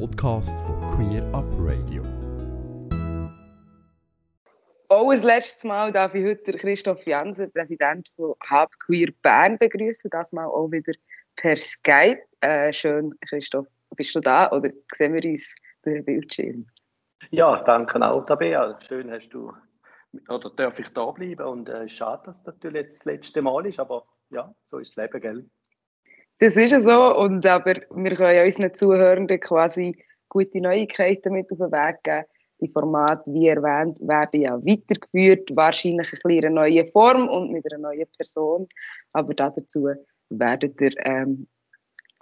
Podcast von Queer Up Radio. Auch ein letztes Mal darf ich heute Christoph Jansen, Präsident von Hub Queer Bern, begrüßen. Das mal auch wieder per Skype. Äh, schön, Christoph, bist du da oder sehen wir uns durch den Bildschirm? Ja, danke auch, Tabea. Schön hast du oder darf ich da bleiben und äh, schade, dass das natürlich jetzt das letzte Mal ist, aber ja, so ist das Leben, gell? Das ist ja so, und aber wir können ja unseren Zuhörenden quasi gute Neuigkeiten mit auf den Weg geben. Die Formate, wie erwähnt, werden ja weitergeführt, wahrscheinlich ein bisschen in einer neuen Form und mit einer neuen Person. Aber dazu werdet ihr ähm,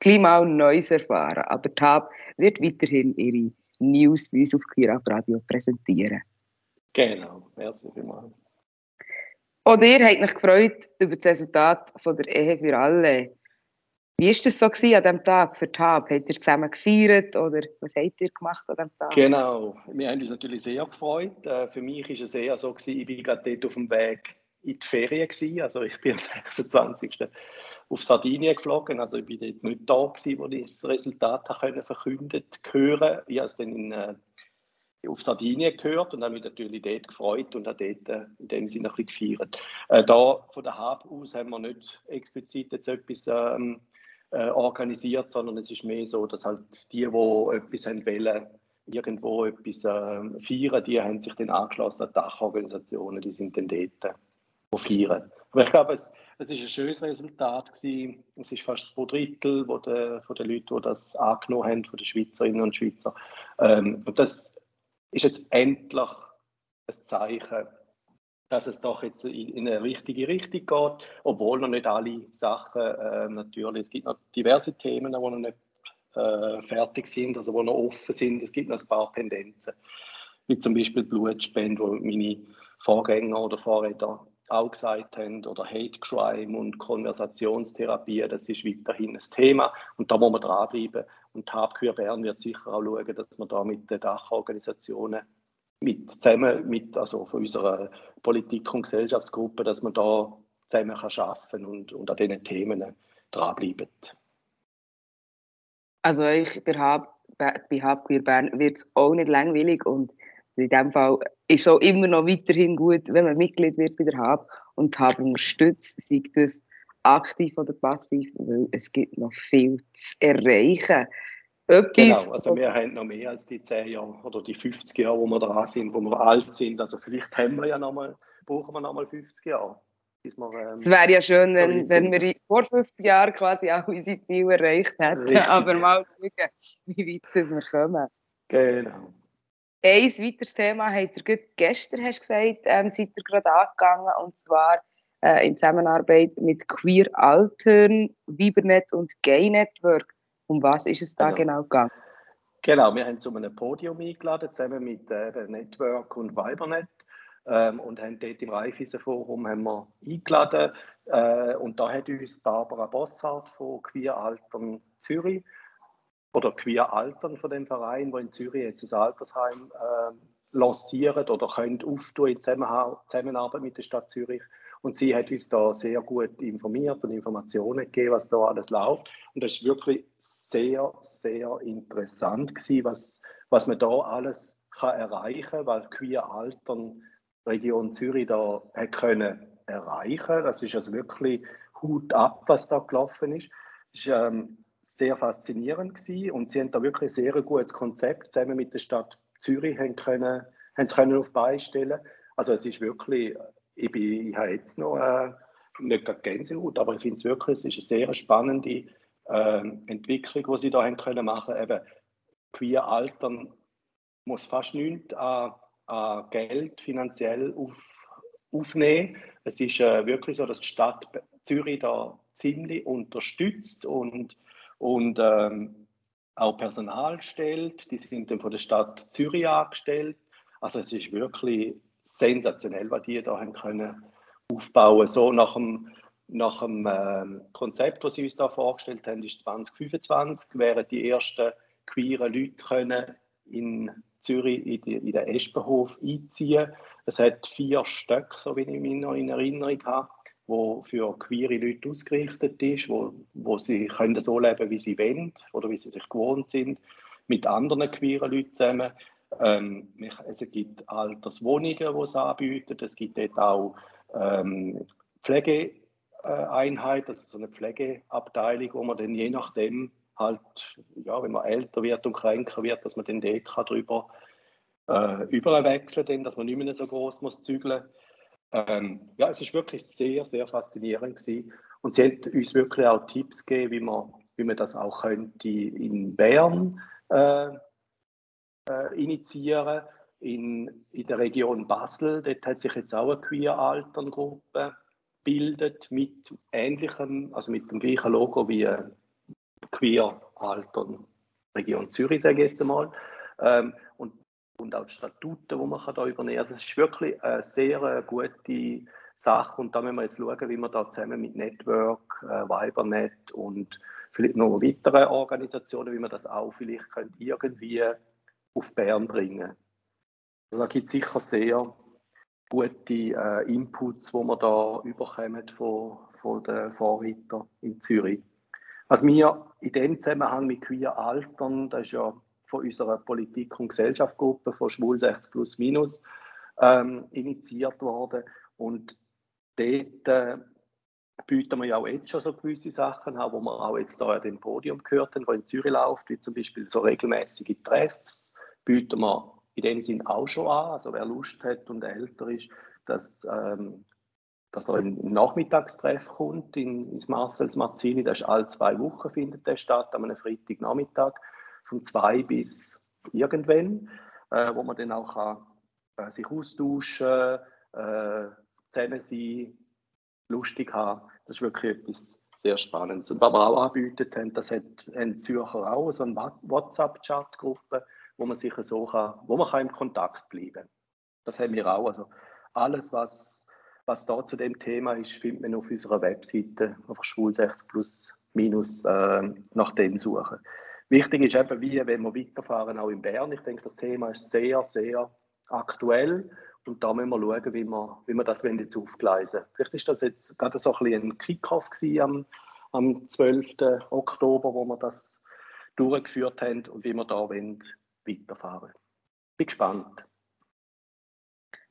gleich mal Neues erfahren. Aber TAB wird weiterhin ihre News bei uns auf Queer Radio präsentieren. Genau, merci vielmals. Und ihr habt euch gefreut über das Resultat von der Ehe für alle. Wie war das so an diesem Tag für TAB? Habt ihr zusammen gefeiert oder was habt ihr gemacht an diesem Tag? Genau, wir haben uns natürlich sehr gefreut. Äh, für mich war es eher so, ich war gerade dort auf dem Weg in die Ferien. Also ich bin am 26. auf Sardinien geflogen. Also ich war dort nicht da, gewesen, wo ich das Resultat verkündet hören. Ich habe es dann in, äh, auf Sardinien gehört und habe mich natürlich dort gefreut und habe dort äh, in dem Sinne ein bisschen gefeiert. Äh, da von der Hub aus haben wir nicht explizit jetzt etwas ähm, äh, organisiert, sondern es ist mehr so, dass halt die, die etwas haben wollen, irgendwo etwas äh, feiern, die haben sich dann angeschlossen an Dachorganisationen, die sind dann dort, die feiern. Aber ich glaube, es, es ist ein schönes Resultat gewesen. Es ist fast zwei Drittel wo de, von den Leuten, die das angenommen haben, von den Schweizerinnen und Schweizer. Ähm, und das ist jetzt endlich ein Zeichen, dass es doch jetzt in eine richtige Richtung geht, obwohl noch nicht alle Sachen äh, natürlich, es gibt noch diverse Themen, die noch nicht äh, fertig sind, also die noch offen sind. Es gibt noch ein paar Tendenzen, wie zum Beispiel Blutspende, wo meine Vorgänger oder Vorredner auch gesagt haben, oder Hate Crime und Konversationstherapie, das ist weiterhin ein Thema und da muss man dranbleiben. Und Habkür Bern wird sicher auch schauen, dass man da mit den Dachorganisationen mit zusammen mit also von unserer Politik- und Gesellschaftsgruppe, dass man da zusammen kann schaffen und, und an diesen Themen dranbleiben. Also ich bei Habqueer Bern wird es auch nicht langweilig und in dem Fall ist es auch immer noch weiterhin gut, wenn man Mitglied wird bei der Hab und Hab unterstützt, sei das aktiv oder passiv, weil es gibt noch viel zu erreichen. Etwas, genau, also wir haben noch mehr als die 10 Jahre oder die 50 Jahre, wo wir dran sind, wo wir alt sind. Also vielleicht haben wir ja noch mal, brauchen wir noch mal 50 Jahre. Ähm, es wäre ja schön, wenn, wenn wir vor 50 Jahren quasi auch unsere Ziele erreicht hätten. Richtig. Aber mal schauen, wie weit wir kommen. Genau. Ein weiteres Thema habt ihr gestern hast gesagt, ähm, seid ihr gerade angegangen, und zwar äh, in Zusammenarbeit mit Queer Altern, Vibernet und Gay Network. Um was ist es da genau, genau gegangen? Genau, wir haben zu einem Podium eingeladen, zusammen mit äh, Network und Vibernet. Ähm, und haben dort im Raiffeisen-Forum haben wir eingeladen. Äh, und da hat uns Barbara Bossart von Queer Altern Zürich oder Queer Altern von dem Verein, wo in Zürich jetzt ein Altersheim äh, lanciert oder könnt auftun in Zusammenarbeit mit der Stadt Zürich. Und sie hat uns da sehr gut informiert und Informationen gegeben, was da alles läuft. Und das ist wirklich sehr, sehr interessant gewesen, was, was man da alles kann erreichen kann, weil Queer Altern Region Zürich da hat können erreichen. Das ist also wirklich Hut ab, was da gelaufen ist. Es war ähm, sehr faszinierend gewesen und sie haben da wirklich ein sehr gutes Konzept zusammen mit der Stadt Zürich haben können, haben es können auf beistellen. Also es ist wirklich, ich, bin, ich habe jetzt noch äh, nicht gerade Gänsehaut, aber ich finde es wirklich, es ist eine sehr spannende äh, Entwicklung, die sie da haben können machen. Eben queer Altern muss fast nichts an, an Geld finanziell auf, aufnehmen. Es ist äh, wirklich so, dass die Stadt Zürich da ziemlich unterstützt und, und ähm, auch Personal stellt. Die sind dann von der Stadt Zürich angestellt. Also es ist wirklich sensationell, was die da haben können aufbauen. So nach dem nach dem äh, Konzept, das sie uns da vorgestellt haben, ist 2025, wären die ersten queeren Leute können in Zürich in, die, in den Espenhof einziehen. Es hat vier Stöcke, so wie ich mich noch in Erinnerung habe, wo für queere Leute ausgerichtet ist, wo, wo sie können so leben, wie sie wollen oder wie sie sich gewohnt sind. mit anderen queeren Leuten zusammen. Ähm, es gibt Alterswohnungen, die es anbieten. Es gibt dort auch ähm, Pflegeeinheit, also so eine Pflegeabteilung, wo man dann je nachdem halt, ja, wenn man älter wird und kränker wird, dass man dann dort kann drüber äh, überall wechseln kann, dass man nicht mehr so groß muss zügeln. Ähm, ja, es ist wirklich sehr, sehr faszinierend gewesen. Und sie hat uns wirklich auch Tipps gegeben, wie man, wie man das auch könnte in Bern äh, äh, initiieren. In, in der Region Basel, dort hat sich jetzt auch eine Queer-Altern-Gruppe bildet mit ähnlichem, also mit dem gleichen Logo wie Queer Altern Region Zürich, sage ich jetzt einmal. Ähm, und, und auch die Statuten, die man da übernehmen kann. Also es ist wirklich eine sehr äh, gute Sache und da müssen wir jetzt schauen, wie wir da zusammen mit Network, äh, Vibernet und vielleicht noch weitere Organisationen, wie wir das auch vielleicht irgendwie auf Bern bringen. Also da gibt es sicher sehr gute äh, Inputs, die wir da überkommen von, von den Vorreitern in Zürich. Was wir in dem Zusammenhang mit Queer Altern, das ist ja von unserer Politik- und Gesellschaftsgruppe von Schwul 60 plus minus ähm, initiiert worden. Und dort äh, bieten wir ja auch jetzt schon so gewisse Sachen an, wo wir auch jetzt da an dem Podium gehört haben, wo in Zürich läuft, wie zum Beispiel so regelmäßige Treffs, bieten wir in dem Sinn auch schon an. Also wer Lust hat und älter ist, dass, ähm, dass er im Nachmittagstreff kommt in, ins Marcels Marzini. Das ist alle zwei Wochen findet der statt, einem Freitagnachmittag von zwei bis irgendwann, äh, wo man dann auch kann, äh, sich austauschen, äh, zusammen sein, lustig haben. Das ist wirklich etwas sehr Spannendes. Und was wir auch anbieten haben, das hat ein Zürcher auch, so eine WhatsApp-Chat-Gruppe, wo man sich so kann, wo man kann im Kontakt bleiben kann. Das haben wir auch. Also alles, was, was da zu dem Thema ist, findet man auf unserer Webseite, auf schwul 60 plus minus äh, nach dem suchen. Wichtig ist eben, wie, wenn wir weiterfahren, auch in Bern. Ich denke, das Thema ist sehr, sehr aktuell und da müssen wir schauen, wie wir, wie wir das jetzt aufgleisen Vielleicht ist das jetzt gerade so ein, ein Kickoff am, am 12. Oktober, wo wir das durchgeführt haben und wie wir da wollen, weiterfahren. Bin gespannt.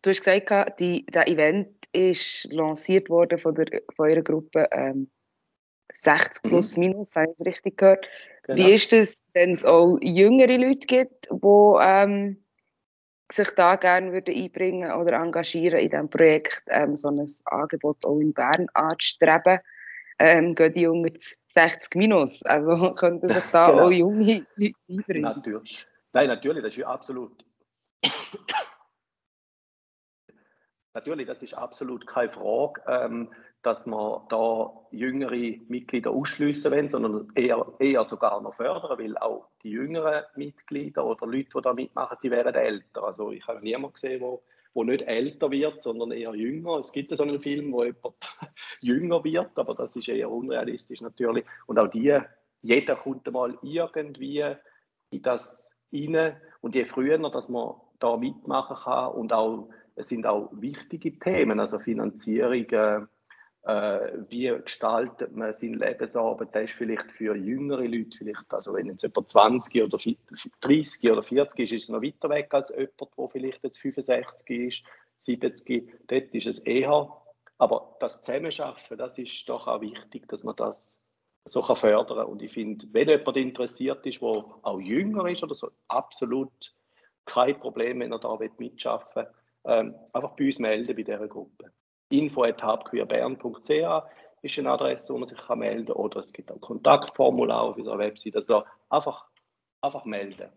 Du hast gesagt, die, der Event ist lanciert worden von, der, von eurer Gruppe ähm, 60 mhm. plus mhm. minus, habe ich es richtig gehört. Genau. Wie ist es, wenn es auch jüngere Leute gibt, die ähm, sich da gerne würden einbringen oder engagieren in diesem Projekt, ähm, so ein Angebot auch in Bern anzustreben? Ähm, gehen die unter 60 minus? Also könnten sich da genau. auch junge Leute einbringen? Natürlich. Nein, natürlich, das ist absolut. natürlich, das ist absolut keine Frage, ähm, dass man da jüngere Mitglieder ausschließen wollen, sondern eher, eher sogar noch fördern, weil auch die jüngeren Mitglieder oder Leute, die da mitmachen, die werden älter. Also ich habe niemanden gesehen, der wo nicht älter wird, sondern eher jünger. Es gibt so einen Film, wo jemand jünger wird, aber das ist eher unrealistisch natürlich. Und auch die, jeder kommt mal irgendwie in das rein. Und je früher, dass man da mitmachen kann und auch, es sind auch wichtige Themen, also Finanzierung, äh, äh, wie gestaltet man seinen Lebensabend, das ist vielleicht für jüngere Leute, vielleicht, also wenn jetzt jemand 20 oder 30 oder 40 ist, ist es noch weiter weg als jemand, der vielleicht jetzt 65 ist, 70, dort ist es eher, aber das Zusammenschaffen, das ist doch auch wichtig, dass man das so kann fördern Und ich finde, wenn jemand interessiert ist, der auch jünger ist oder so, absolut kein Problem, wenn er da mitschaffen will. Ähm, einfach bei uns melden bei dieser Gruppe. info.habqueerbern.ch ist eine Adresse, wo man sich melden kann. Oder es gibt auch Kontaktformular auf unserer Website. Also einfach, einfach melden.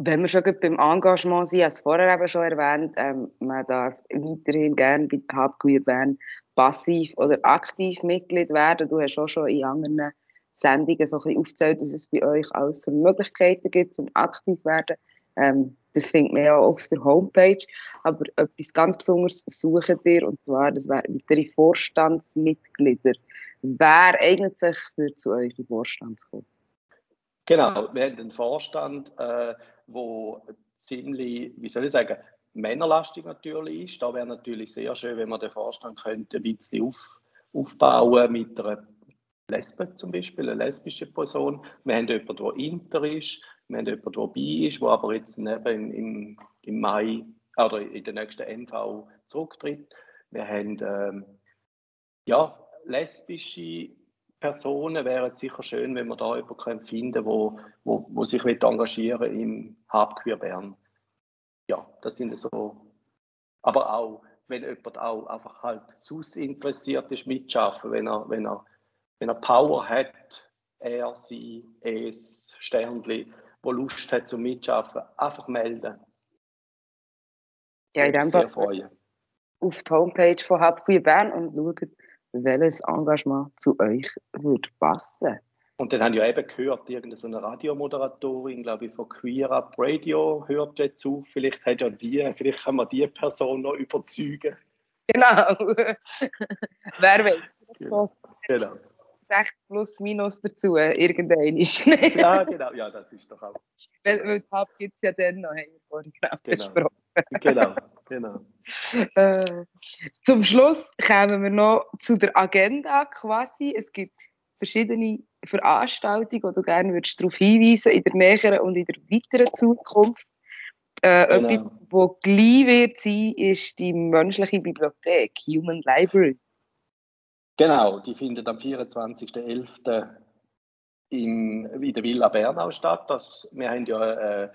Wenn wir schon beim Engagement sind, als vorher eben schon erwähnt, ähm, man darf weiterhin gerne bei Habqueer Bern passiv oder aktiv Mitglied werden. Du hast auch schon in anderen Sendungen so ein bisschen aufgezählt, dass es bei euch alles so Möglichkeiten gibt, zum aktiv werden. Ähm, das findet man ja auf der Homepage. Aber etwas ganz Besonderes suchen wir, und zwar, das wären weitere Vorstandsmitglieder. Wer eignet sich für zu euch in Vorstand zu kommen? Genau, wir haben einen Vorstand, äh, wo ziemlich, wie soll ich sagen, männerlastig natürlich ist. Da wäre natürlich sehr schön, wenn man den Vorstand könnte ein bisschen auf, aufbauen mit einer Lesbe zum Beispiel, eine lesbische Person. Wir haben jemanden, der inter ist. Wir haben jemanden, der bi ist, der aber jetzt eben im, im Mai oder in der nächsten MV zurücktritt. Wir haben ähm, ja, lesbische Personen wären sicher schön, wenn wir da jemanden finden wo, wo, wo sich engagieren im Habqueer Bern. Ja, das sind so. Aber auch, wenn jemand auch einfach halt sus interessiert ist, mitschaffen, wenn er, wenn er, wenn er Power hat, er, sie, es, Sternli, wo Lust hat zum Mitschaffen, einfach melden. Ja, in dem Fall auf die Homepage von Habqueer Bern und schauen, welches Engagement zu euch würde passen. Und dann haben ja eben gehört, irgendeine Radiomoderatorin, glaube ich, von Queer Up Radio hört jetzt zu. Vielleicht hat ja die, vielleicht kann man die Person noch überzeugen. Genau. Wer weiß. Genau. genau. 60 plus minus dazu, irgendein ist. ja, genau. Ja, das ist doch auch. Weil, weil Hub gibt es ja dann noch, haben wir vorhin genau, genau. Genau. Äh, zum Schluss kommen wir noch zu der Agenda quasi. Es gibt verschiedene Veranstaltungen, wo du gerne würdest darauf hinweisen in der näheren und in der weiteren Zukunft. Äh, genau. Etwas, was gleich wird sein, ist die menschliche Bibliothek, Human Library. Genau, die findet am 24.11. in der Villa Bernau statt. Das, wir haben ja äh,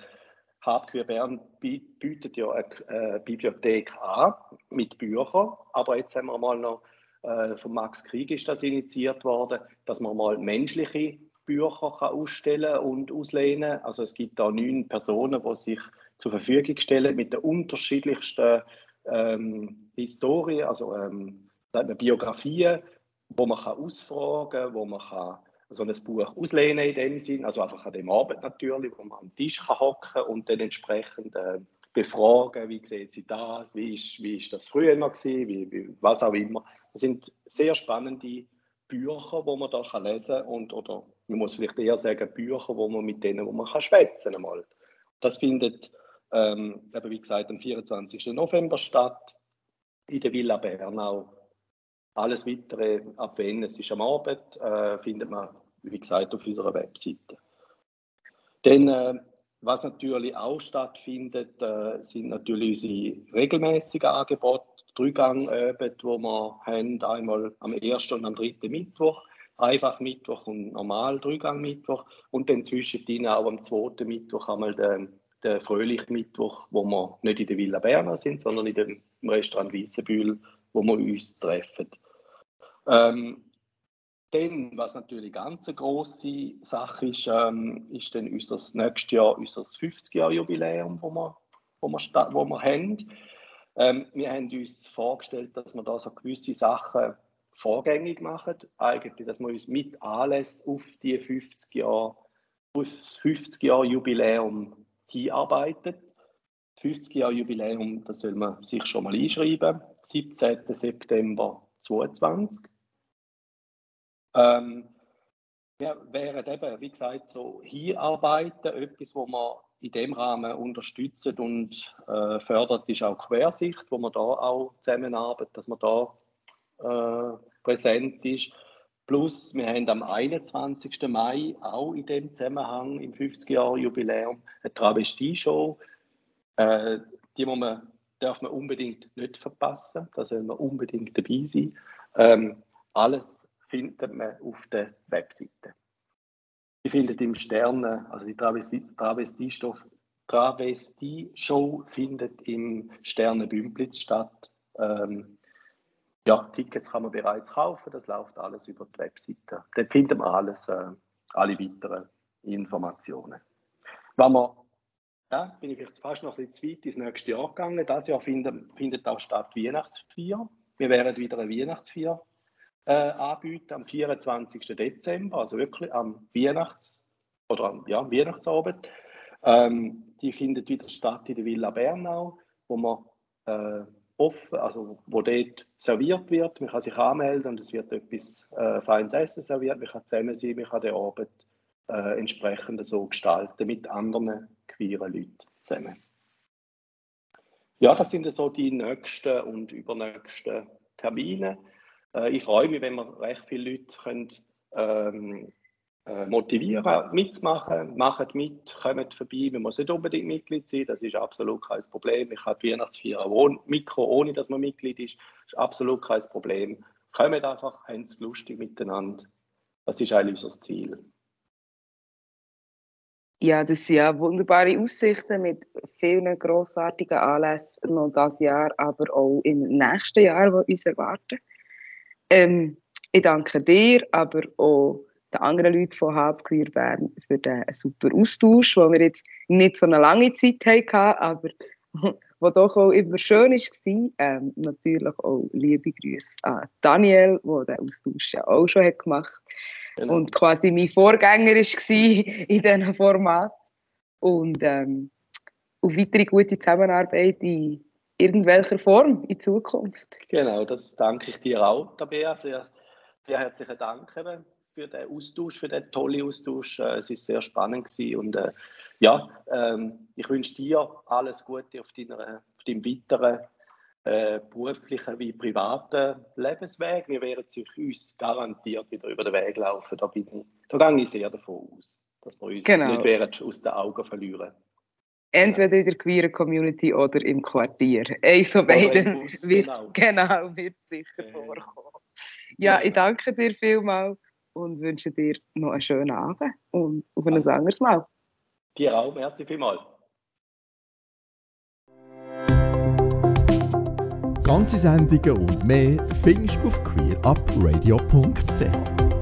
Hardqueer Bern bietet ja eine, Bibliothek an mit Büchern, aber jetzt haben wir mal noch äh, von Max Krieg ist das initiiert worden, dass man mal menschliche Bücher kann ausstellen und auslehnen. Also es gibt da neun Personen, die sich zur Verfügung stellen mit der unterschiedlichsten ähm, Historie, also ähm, Biografien, wo man kann ausfragen wo man kann so ein Buch auslehnen in dem Sinn, also einfach an dem Abend natürlich, wo man am Tisch kann hocken und dann entsprechend äh, befragen, wie sieht sie das, wie ist, wie ist das früher noch gewesen, wie, wie, was auch immer. Das sind sehr spannende Bücher, wo man da kann lesen und oder man muss vielleicht eher sagen Bücher, wo man mit denen, wo man kann schwätzen einmal. Das findet, ähm, wie gesagt, am 24. November statt in der Villa Bernau. Alles weitere ab wenn es ist am Abend, äh, findet man wie gesagt, auf unserer Webseite. Dann, äh, was natürlich auch stattfindet, äh, sind natürlich unsere regelmäßigen Angebote, Dreigang-Abend, wo wir haben, einmal am ersten und am dritten Mittwoch, einfach Mittwoch und normal Dreigang Mittwoch und dann zwischendrin auch am zweiten Mittwoch einmal den, den Fröhlich Mittwoch, wo wir nicht in der Villa Berna sind, sondern in dem Restaurant Wiesenbühl, wo wir uns treffen. Ähm, dann, was natürlich ganz eine grosse Sache ist, ähm, ist dann unser nächstes Jahr unser 50-Jahr-Jubiläum, wo wir, wo wir, wo wir haben. Ähm, wir haben uns vorgestellt, dass wir da so gewisse Sachen vorgängig machen, eigentlich, dass wir uns mit alles auf die 50 Jahre, auf das 50 Jahr Jubiläum hinarbeiten. Das 50 Jahr Jubiläum, das soll man sich schon mal einschreiben, 17. September 2022. Ähm, ja, wären eben, wie gesagt, so hinarbeiten, etwas, wo man in dem Rahmen unterstützt und äh, fördert, ist auch Quersicht, wo man da auch zusammenarbeitet, dass man da äh, präsent ist. Plus, wir haben am 21. Mai auch in dem Zusammenhang im 50-Jahr-Jubiläum eine Travestie-Show. Äh, die man, darf man unbedingt nicht verpassen, da soll man unbedingt dabei sein. Ähm, alles findet man auf der Webseite. Die findet im Sterne, also die Travestie-Show Travestie findet im Sterne Bümplitz statt. Ähm, ja, Tickets kann man bereits kaufen, das läuft alles über die Webseite. Dort findet man alles, äh, alle weiteren Informationen. Wenn man, ja, bin ich vielleicht fast noch ein bisschen zu weit ins nächste Jahr gegangen. Das Jahr findet, findet auch statt Weihnachtsfeier. Wir werden wieder eine Weihnachtsfeier äh, anbieten am 24. Dezember, also wirklich am Weihnachts- oder am ja, Weihnachtsabend. Ähm, die findet wieder statt in der Villa Bernau, wo man äh, offen, also wo dort serviert wird. Man kann sich anmelden und es wird etwas äh, feines Essen serviert. Man kann zusammen sein, man kann den Abend äh, entsprechend so gestalten mit anderen queeren Leuten zusammen. Ja, das sind so die nächsten und übernächsten Termine. Äh, ich freue mich, wenn wir recht viele Leute können, ähm, äh, motivieren, mitzumachen. Macht mit, kommt vorbei. Man muss nicht unbedingt Mitglied sein, das ist absolut kein Problem. Ich habe Weihnachtsfeier ohne Mikro, ohne dass man Mitglied ist. Das ist absolut kein Problem. Kommt einfach, haben es lustig miteinander. Das ist eigentlich unser Ziel. Ja, das sind ja wunderbare Aussichten mit vielen grossartigen Anlässen noch dieses Jahr, aber auch im nächsten Jahr, die uns erwarten. Ähm, ich danke dir, aber auch den anderen Leuten von Halbqueer Bern für den super Austausch, wo wir jetzt nicht so eine lange Zeit hatten, aber wo doch auch immer schön war. Ähm, natürlich auch liebe Grüße an Daniel, der den Austausch ja auch schon hat gemacht hat genau. und quasi mein Vorgänger war in diesem Format. Und ähm, auf weitere gute Zusammenarbeit in irgendwelcher Form in Zukunft. Genau, das danke ich dir auch, Tabea. Sehr, sehr herzlichen Dank eben für den Austausch, für den tollen Austausch. Äh, es war sehr spannend gewesen. und äh, ja, ähm, ich wünsche dir alles Gute auf, deiner, auf deinem weiteren äh, beruflichen wie privaten Lebensweg. Wir werden sich uns garantiert wieder über den Weg laufen. Da, bin ich, da gehe ich sehr davon aus, dass wir uns genau. nicht aus den Augen verlieren. Entweder in der queeren Community oder im Quartier. Eins von beiden wird, genau. genau. wird sicher äh. vorkommen. Ja, ja, ich danke dir vielmals und wünsche dir noch einen schönen Abend und auf ein anderes Mal. Dir auch, merci vielmals. Ganze Sendungen und mehr findest du auf queerupradio.ch.